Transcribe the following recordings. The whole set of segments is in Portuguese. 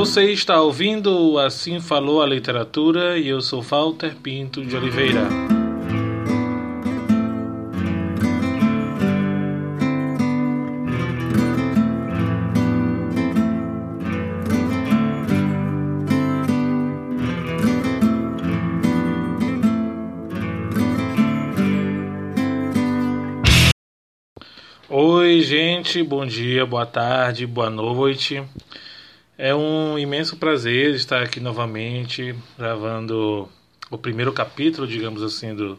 Você está ouvindo Assim Falou a Literatura e eu sou Walter Pinto de Oliveira. Oi, gente, bom dia, boa tarde, boa noite. É um imenso prazer estar aqui novamente gravando o primeiro capítulo, digamos assim, do,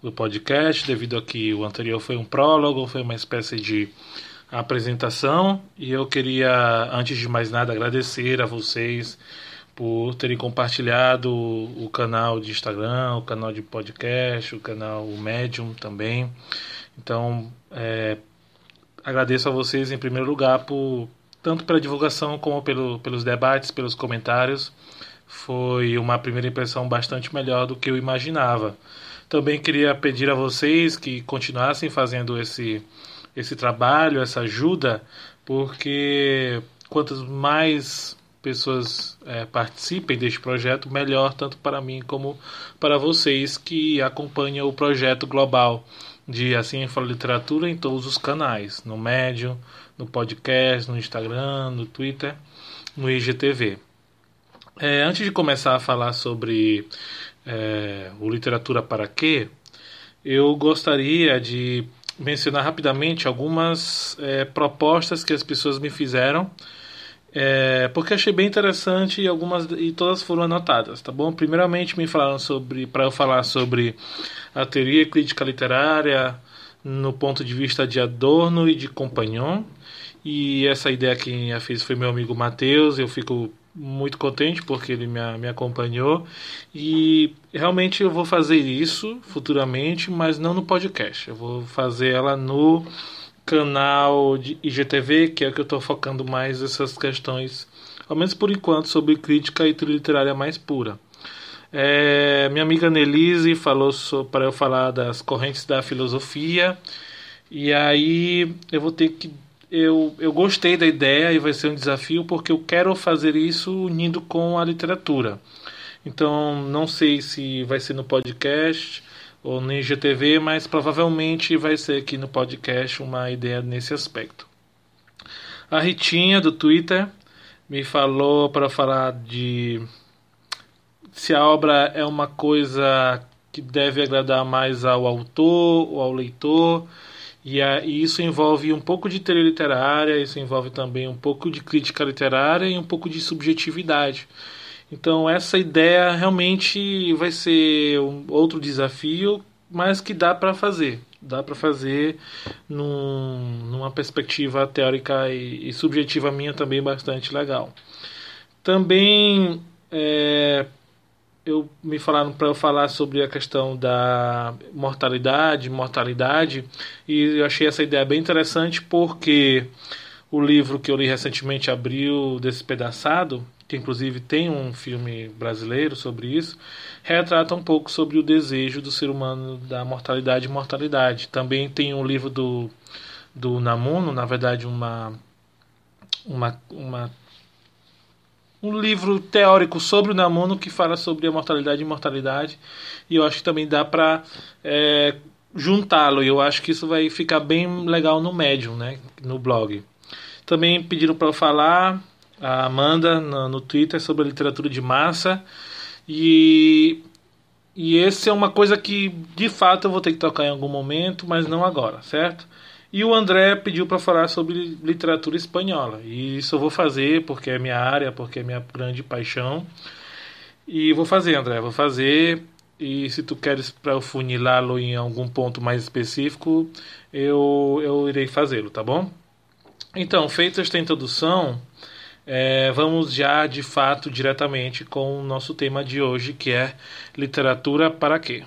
do podcast, devido a que o anterior foi um prólogo, foi uma espécie de apresentação. E eu queria, antes de mais nada, agradecer a vocês por terem compartilhado o canal de Instagram, o canal de podcast, o canal o Medium também. Então, é, agradeço a vocês em primeiro lugar por tanto pela divulgação como pelo, pelos debates, pelos comentários. Foi uma primeira impressão bastante melhor do que eu imaginava. Também queria pedir a vocês que continuassem fazendo esse, esse trabalho, essa ajuda, porque quantas mais pessoas é, participem deste projeto, melhor tanto para mim como para vocês que acompanham o projeto global de Assim Fala Literatura em todos os canais, no Medium, no podcast, no Instagram, no Twitter, no IGTV. É, antes de começar a falar sobre é, o Literatura para Quê, eu gostaria de mencionar rapidamente algumas é, propostas que as pessoas me fizeram, é, porque achei bem interessante e algumas e todas foram anotadas, tá bom? Primeiramente me falaram sobre para eu falar sobre a teoria crítica literária no ponto de vista de Adorno e de Compagnon. E essa ideia quem a fez foi meu amigo Matheus. Eu fico muito contente porque ele me, me acompanhou. E realmente eu vou fazer isso futuramente, mas não no podcast. Eu vou fazer ela no canal de IGTV, que é o que eu estou focando mais essas questões, ao menos por enquanto, sobre crítica e literária mais pura. É, minha amiga Nelise falou para eu falar das correntes da filosofia. E aí eu vou ter que. Eu, eu gostei da ideia e vai ser um desafio porque eu quero fazer isso unindo com a literatura. Então não sei se vai ser no podcast ou no IGTV, mas provavelmente vai ser aqui no podcast uma ideia nesse aspecto. A Ritinha do Twitter me falou para falar de se a obra é uma coisa que deve agradar mais ao autor ou ao leitor. E, a, e, isso envolve um pouco de teoria literária, isso envolve também um pouco de crítica literária e um pouco de subjetividade. Então, essa ideia realmente vai ser um outro desafio, mas que dá para fazer. Dá para fazer num, numa perspectiva teórica e, e, subjetiva minha também bastante legal. Também é, eu me falaram para eu falar sobre a questão da mortalidade, mortalidade, e eu achei essa ideia bem interessante porque o livro que eu li recentemente, Abril Despedaçado, que inclusive tem um filme brasileiro sobre isso, retrata um pouco sobre o desejo do ser humano da mortalidade e mortalidade. Também tem um livro do, do Namuno, na verdade uma, uma, uma um livro teórico sobre o Namuno que fala sobre a mortalidade e imortalidade. E eu acho que também dá para é, juntá-lo. E eu acho que isso vai ficar bem legal no Medium, né? no blog. Também pediram para eu falar, a Amanda, no, no Twitter, sobre a literatura de massa. E, e esse é uma coisa que de fato eu vou ter que tocar em algum momento, mas não agora, certo? E o André pediu para falar sobre literatura espanhola. E isso eu vou fazer porque é minha área, porque é minha grande paixão. E vou fazer, André, vou fazer. E se tu queres para eu funilá-lo em algum ponto mais específico, eu, eu irei fazê-lo, tá bom? Então, feita esta introdução, é, vamos já de fato diretamente com o nosso tema de hoje, que é literatura para quê?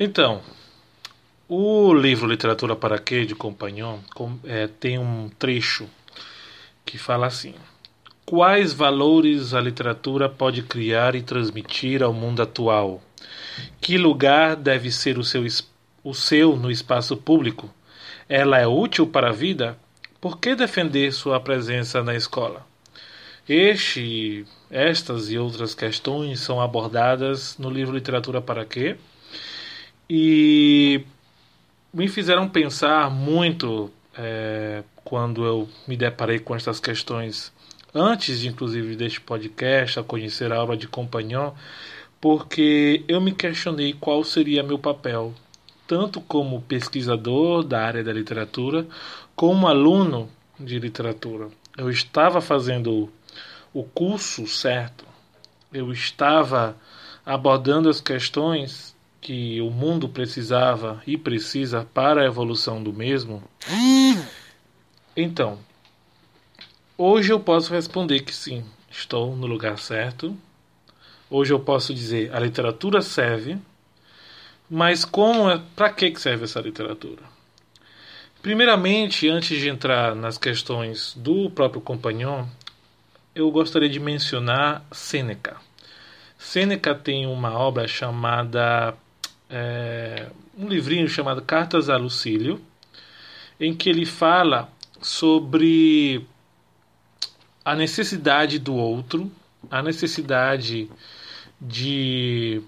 Então, o livro Literatura para Quê, de Compagnon, é, tem um trecho que fala assim: Quais valores a literatura pode criar e transmitir ao mundo atual? Que lugar deve ser o seu, o seu no espaço público? Ela é útil para a vida? Por que defender sua presença na escola? Este, estas e outras questões são abordadas no livro Literatura para Quê? E me fizeram pensar muito é, quando eu me deparei com estas questões antes, inclusive, deste podcast, a conhecer a obra de Compagnon, porque eu me questionei qual seria meu papel, tanto como pesquisador da área da literatura, como aluno de literatura. Eu estava fazendo o curso certo, eu estava abordando as questões que o mundo precisava e precisa para a evolução do mesmo? Então, hoje eu posso responder que sim, estou no lugar certo. Hoje eu posso dizer a literatura serve, mas como é, para que serve essa literatura? Primeiramente, antes de entrar nas questões do próprio Compagnon, eu gostaria de mencionar Sêneca. Sêneca tem uma obra chamada é, um livrinho chamado Cartas a Lucílio, em que ele fala sobre a necessidade do outro, a necessidade de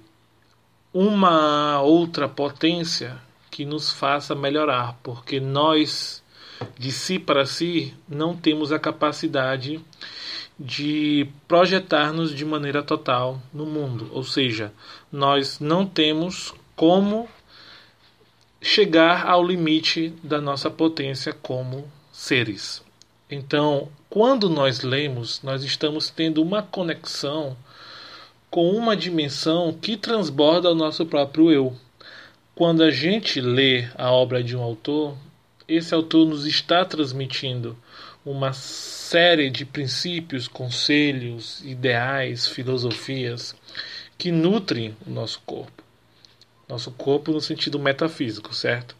uma outra potência que nos faça melhorar, porque nós, de si para si, não temos a capacidade de projetar-nos de maneira total no mundo, ou seja, nós não temos como chegar ao limite da nossa potência como seres. Então, quando nós lemos, nós estamos tendo uma conexão com uma dimensão que transborda o nosso próprio eu. Quando a gente lê a obra de um autor, esse autor nos está transmitindo uma série de princípios, conselhos, ideais, filosofias que nutrem o nosso corpo. Nosso corpo no sentido metafísico, certo?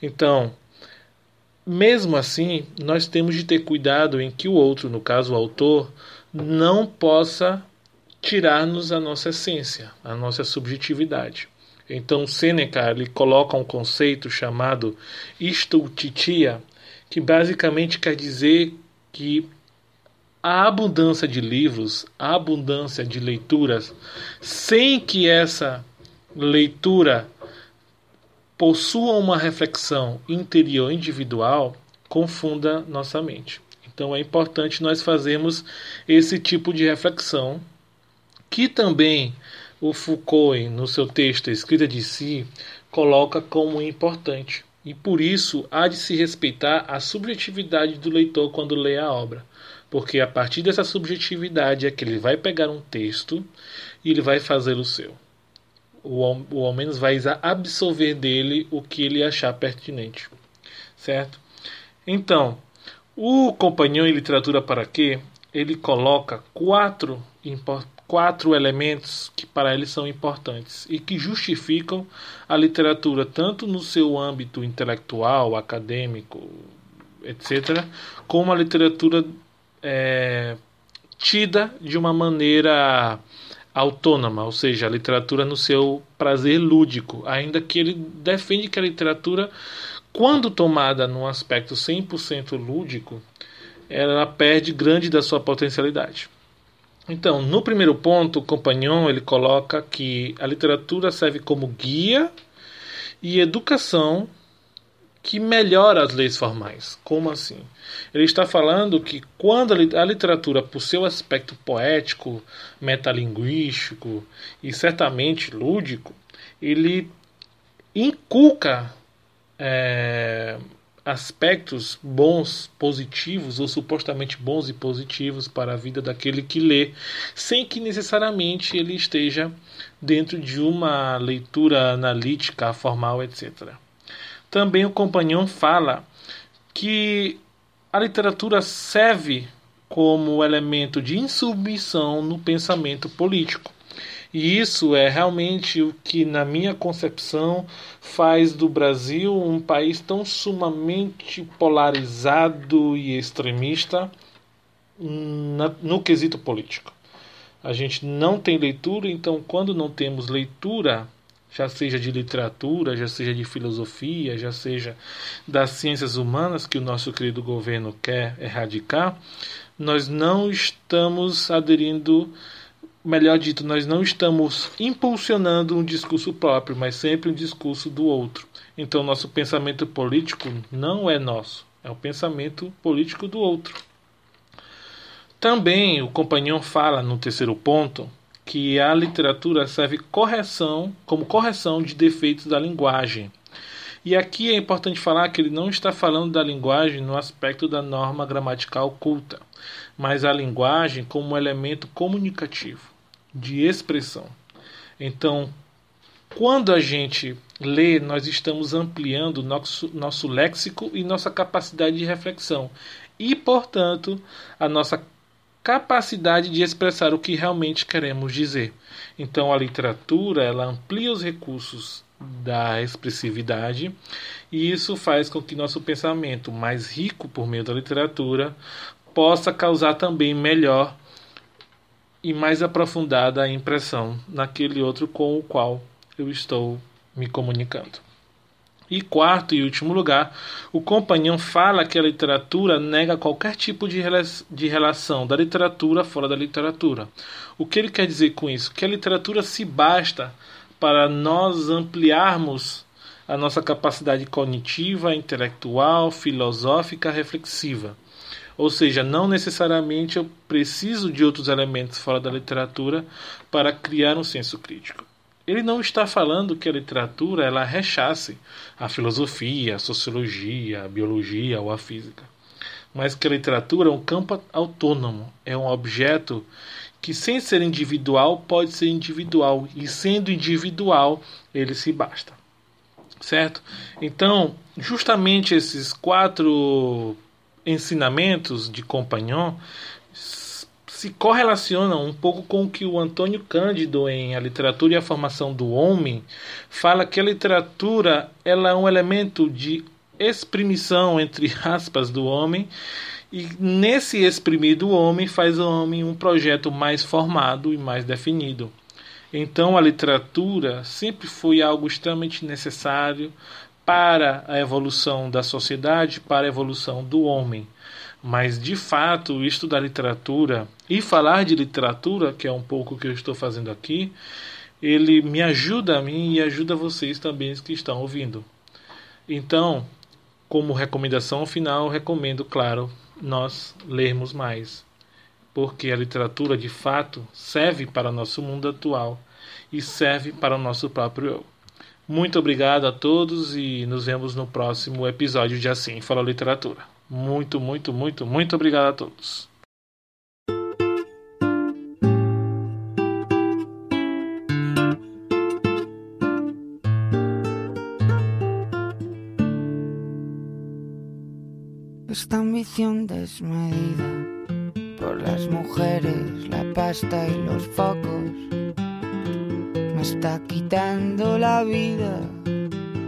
Então, mesmo assim, nós temos de ter cuidado em que o outro, no caso o autor, não possa tirar-nos a nossa essência, a nossa subjetividade. Então, Seneca ele coloca um conceito chamado estultitia, que basicamente quer dizer que a abundância de livros, a abundância de leituras, sem que essa leitura possua uma reflexão interior individual, confunda nossa mente. Então é importante nós fazermos esse tipo de reflexão, que também o Foucault, no seu texto Escrita de Si, coloca como importante. E por isso há de se respeitar a subjetividade do leitor quando lê a obra. Porque a partir dessa subjetividade é que ele vai pegar um texto e ele vai fazer o seu o, o ao menos vai absorver dele o que ele achar pertinente, certo? Então, o Companhão em Literatura para quê? Ele coloca quatro, quatro elementos que para ele são importantes e que justificam a literatura tanto no seu âmbito intelectual, acadêmico, etc., como a literatura é, tida de uma maneira autônoma, ou seja, a literatura no seu prazer lúdico, ainda que ele defende que a literatura, quando tomada num aspecto 100% lúdico, ela perde grande da sua potencialidade. Então, no primeiro ponto, o Compagnon ele coloca que a literatura serve como guia e educação que melhora as leis formais. Como assim? Ele está falando que quando a literatura, por seu aspecto poético, metalinguístico e certamente lúdico, ele inculca é, aspectos bons, positivos ou supostamente bons e positivos para a vida daquele que lê, sem que necessariamente ele esteja dentro de uma leitura analítica, formal, etc. Também o Companhão fala que a literatura serve como elemento de insubmissão no pensamento político. E isso é realmente o que, na minha concepção, faz do Brasil um país tão sumamente polarizado e extremista no quesito político. A gente não tem leitura, então, quando não temos leitura, já seja de literatura, já seja de filosofia, já seja das ciências humanas que o nosso querido governo quer erradicar, nós não estamos aderindo, melhor dito, nós não estamos impulsionando um discurso próprio, mas sempre um discurso do outro. Então, nosso pensamento político não é nosso, é o pensamento político do outro. Também o companheiro fala no terceiro ponto que a literatura serve correção como correção de defeitos da linguagem. E aqui é importante falar que ele não está falando da linguagem no aspecto da norma gramatical culta, mas a linguagem como um elemento comunicativo, de expressão. Então, quando a gente lê, nós estamos ampliando nosso, nosso léxico e nossa capacidade de reflexão. E, portanto, a nossa capacidade de expressar o que realmente queremos dizer. Então a literatura ela amplia os recursos da expressividade e isso faz com que nosso pensamento mais rico por meio da literatura possa causar também melhor e mais aprofundada impressão naquele outro com o qual eu estou me comunicando. E quarto e último lugar, o companhão fala que a literatura nega qualquer tipo de, de relação da literatura fora da literatura. O que ele quer dizer com isso? Que a literatura se basta para nós ampliarmos a nossa capacidade cognitiva, intelectual, filosófica, reflexiva. Ou seja, não necessariamente eu preciso de outros elementos fora da literatura para criar um senso crítico. Ele não está falando que a literatura ela rechace a filosofia, a sociologia, a biologia ou a física, mas que a literatura é um campo autônomo, é um objeto que sem ser individual pode ser individual e sendo individual ele se basta. Certo? Então, justamente esses quatro ensinamentos de Compagnon se correlacionam um pouco com o que o Antônio Cândido em A Literatura e a Formação do Homem fala que a literatura ela é um elemento de exprimição entre aspas do homem e nesse exprimir do homem faz o homem um projeto mais formado e mais definido. Então a literatura sempre foi algo extremamente necessário para a evolução da sociedade, para a evolução do homem. Mas de fato, da literatura e falar de literatura, que é um pouco o que eu estou fazendo aqui, ele me ajuda a mim e ajuda vocês também que estão ouvindo. Então, como recomendação final, recomendo, claro, nós lermos mais, porque a literatura de fato serve para nosso mundo atual e serve para o nosso próprio eu. Muito obrigado a todos e nos vemos no próximo episódio de Assim Fala Literatura. Muito, muito, muito, muito obrigado a todos. Esta ambición desmedida por las mujeres, la pasta y los focos me está quitando la vida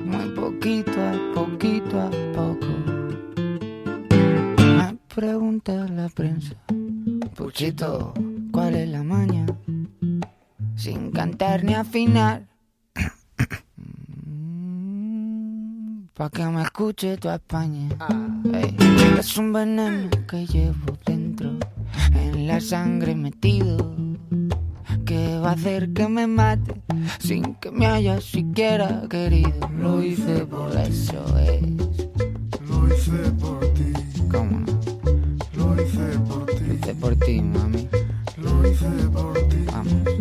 muy poquito a poquito a poco pregunta la prensa. Puchito, ¿cuál es la maña? Sin cantar ni afinar. Pa' que me escuche tu España. es un veneno que llevo dentro, en la sangre metido, que va a hacer que me mate sin que me haya siquiera querido. Lo hice por eso es. Lo hice por ti. Hice por ti, mami. Lo hice por ti. Vamos.